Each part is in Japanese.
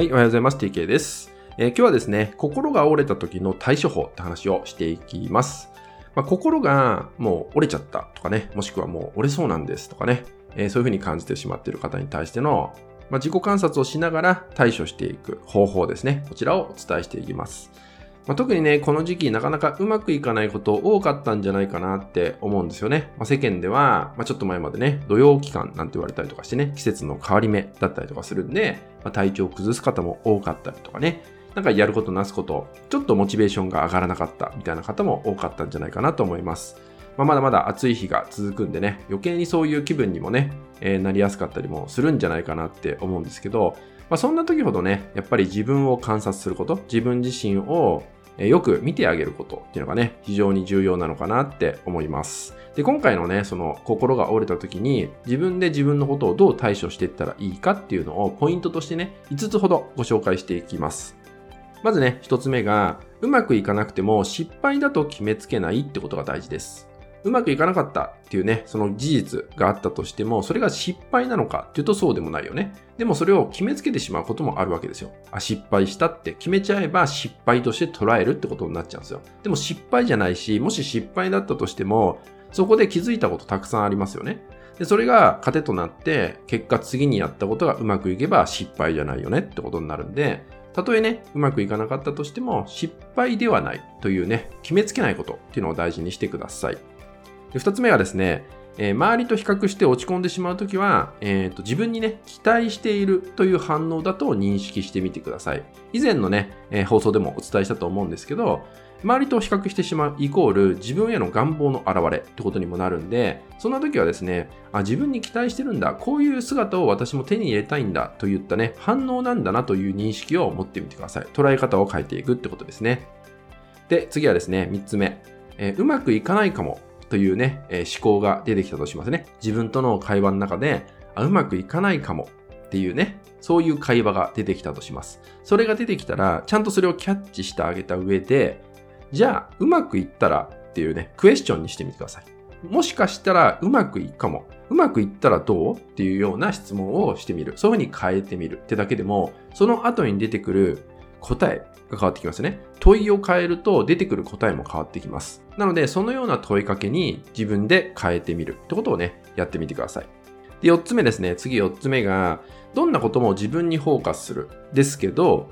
はい、おはようございます。TK です。えー今日はですね、心が折れた時の対処法って話をしていきます。まあ、心がもう折れちゃったとかね、もしくはもう折れそうなんですとかね、えーそういうふうに感じてしまっている方に対しての、まあ、自己観察をしながら対処していく方法ですね。こちらをお伝えしていきます。まあ、特にね、この時期なかなかうまくいかないこと多かったんじゃないかなって思うんですよね。まあ、世間では、まあ、ちょっと前までね、土曜期間なんて言われたりとかしてね、季節の変わり目だったりとかするんで、まあ、体調を崩す方も多かったりとかね、なんかやることなすこと、ちょっとモチベーションが上がらなかったみたいな方も多かったんじゃないかなと思います。まあ、まだまだ暑い日が続くんでね、余計にそういう気分にもね、えーなりやすかったりもするんじゃないかなって思うんですけど、まあ、そんな時ほどね、やっぱり自分を観察すること、自分自身をえよく見てあげることっていうのがね、非常に重要なのかなって思います。で、今回のね、その心が折れた時に自分で自分のことをどう対処していったらいいかっていうのをポイントとしてね、5つほどご紹介していきます。まずね、1つ目が、うまくいかなくても失敗だと決めつけないってことが大事です。うまくいかなかったっていうね、その事実があったとしても、それが失敗なのかっていうとそうでもないよね。でもそれを決めつけてしまうこともあるわけですよ。あ、失敗したって決めちゃえば失敗として捉えるってことになっちゃうんですよ。でも失敗じゃないし、もし失敗だったとしても、そこで気づいたことたくさんありますよね。で、それが糧となって、結果次にやったことがうまくいけば失敗じゃないよねってことになるんで、たとえね、うまくいかなかったとしても、失敗ではないというね、決めつけないことっていうのを大事にしてください。で二つ目はですね、えー周りと比較して落ち込んでしまうときは、えーと、自分にね、期待しているという反応だと認識してみてください。以前のね、えー放送でもお伝えしたと思うんですけど、周りと比較してしまうイコール自分への願望の表れってことにもなるんで、そんな時はですね、あ、自分に期待してるんだ、こういう姿を私も手に入れたいんだといったね、反応なんだなという認識を持ってみてください。捉え方を変えていくってことですね。で、次はですね、三つ目、えーうまくいかないかもというね、えー思考が出てきたとしますね。自分との会話の中で、あうまくいかないかもっていうね、そういう会話が出てきたとします。それが出てきたら、ちゃんとそれをキャッチしてあげた上で、じゃあ、うまくいったらっていうね、クエスチョンにしてみてください。もしかしたらうまくいくかも。うまくいったらどうっていうような質問をしてみる。そういうふうに変えてみるってだけでも、その後に出てくる答えが変わってきますね。問いを変えると出てくる答えも変わってきます。なので、そのような問いかけに自分で変えてみるってことをね、やってみてください。で、4つ目ですね。次4つ目が、どんなことも自分にフォーカスする。ですけど、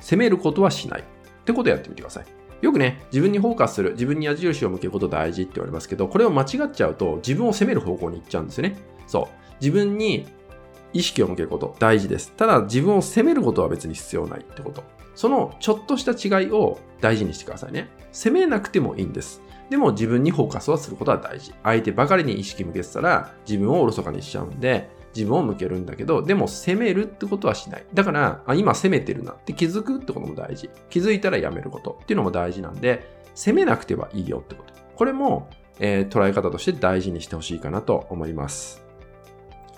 責めることはしない。ってことをやってみてください。よくね、自分にフォーカスする、自分に矢印を向けること大事って言われますけど、これを間違っちゃうと自分を責める方向に行っちゃうんですよね。そう。自分に意識を向けること大事です。ただ自分を責めることは別に必要ないってこと。そのちょっとした違いを大事にしてくださいね。責めなくてもいいんです。でも自分にフォーカスはすることは大事。相手ばかりに意識向けてたら自分をおろそかにしちゃうんで、自分を向けるんだけど、でも責めるってことはしない。だから、あ今責めてるなって気づくってことも大事。気づいたらやめることっていうのも大事なんで、責めなくてはいいよってこと。これも、えー捉え方として大事にしてほしいかなと思います。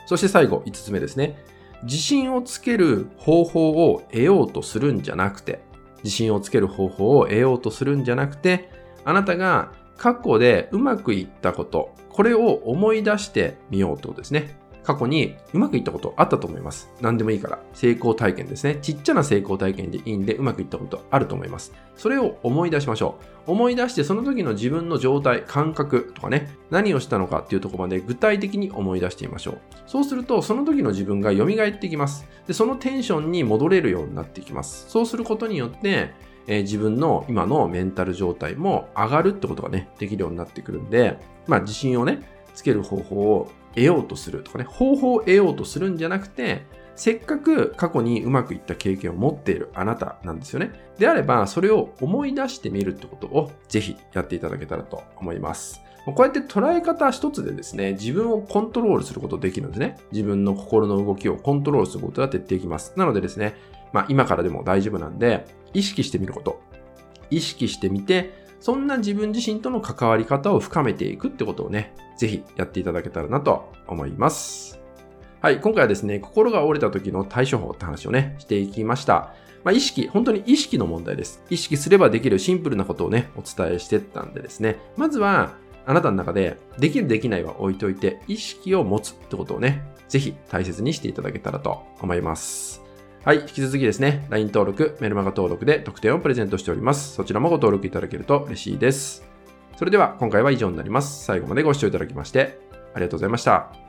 そして最後、5つ目ですね。自信をつける方法を得ようとするんじゃなくて、自信をつける方法を得ようとするんじゃなくて、あなたが過去でうまくいったこと、これを思い出してみようとですね。過去にうまくいったことあったと思います。何でもいいから。成功体験ですね。ちっちゃな成功体験でいいんでうまくいったことあると思います。それを思い出しましょう。思い出してその時の自分の状態、感覚とかね、何をしたのかっていうところまで具体的に思い出してみましょう。そうすると、その時の自分が蘇ってきます。で、そのテンションに戻れるようになってきます。そうすることによって、えー自分の今のメンタル状態も上がるってことがね、できるようになってくるんで、まあ自信をね、つける方法を得ようとするとかね、方法を得ようとするんじゃなくて、せっかく過去にうまくいった経験を持っているあなたなんですよね。であれば、それを思い出してみるってことをぜひやっていただけたらと思います。こうやって捉え方一つでですね、自分をコントロールすることできるんですね。自分の心の動きをコントロールすることが徹底できます。なのでですね、まあ今からでも大丈夫なんで、意識してみること。意識してみて、そんな自分自身との関わり方を深めていくってことをね、ぜひやっていただけたらなと思います。はい、今回はですね、心が折れた時の対処法って話をね、していきました。まあ、意識、本当に意識の問題です。意識すればできるシンプルなことをね、お伝えしてったんでですね、まずは、あなたの中で、できるできないは置いといて、意識を持つってことをね、ぜひ大切にしていただけたらと思います。はい、引き続きですね、LINE 登録、メルマガ登録で特典をプレゼントしております。そちらもご登録いただけると嬉しいです。それでは今回は以上になります。最後までご視聴いただきましてありがとうございました。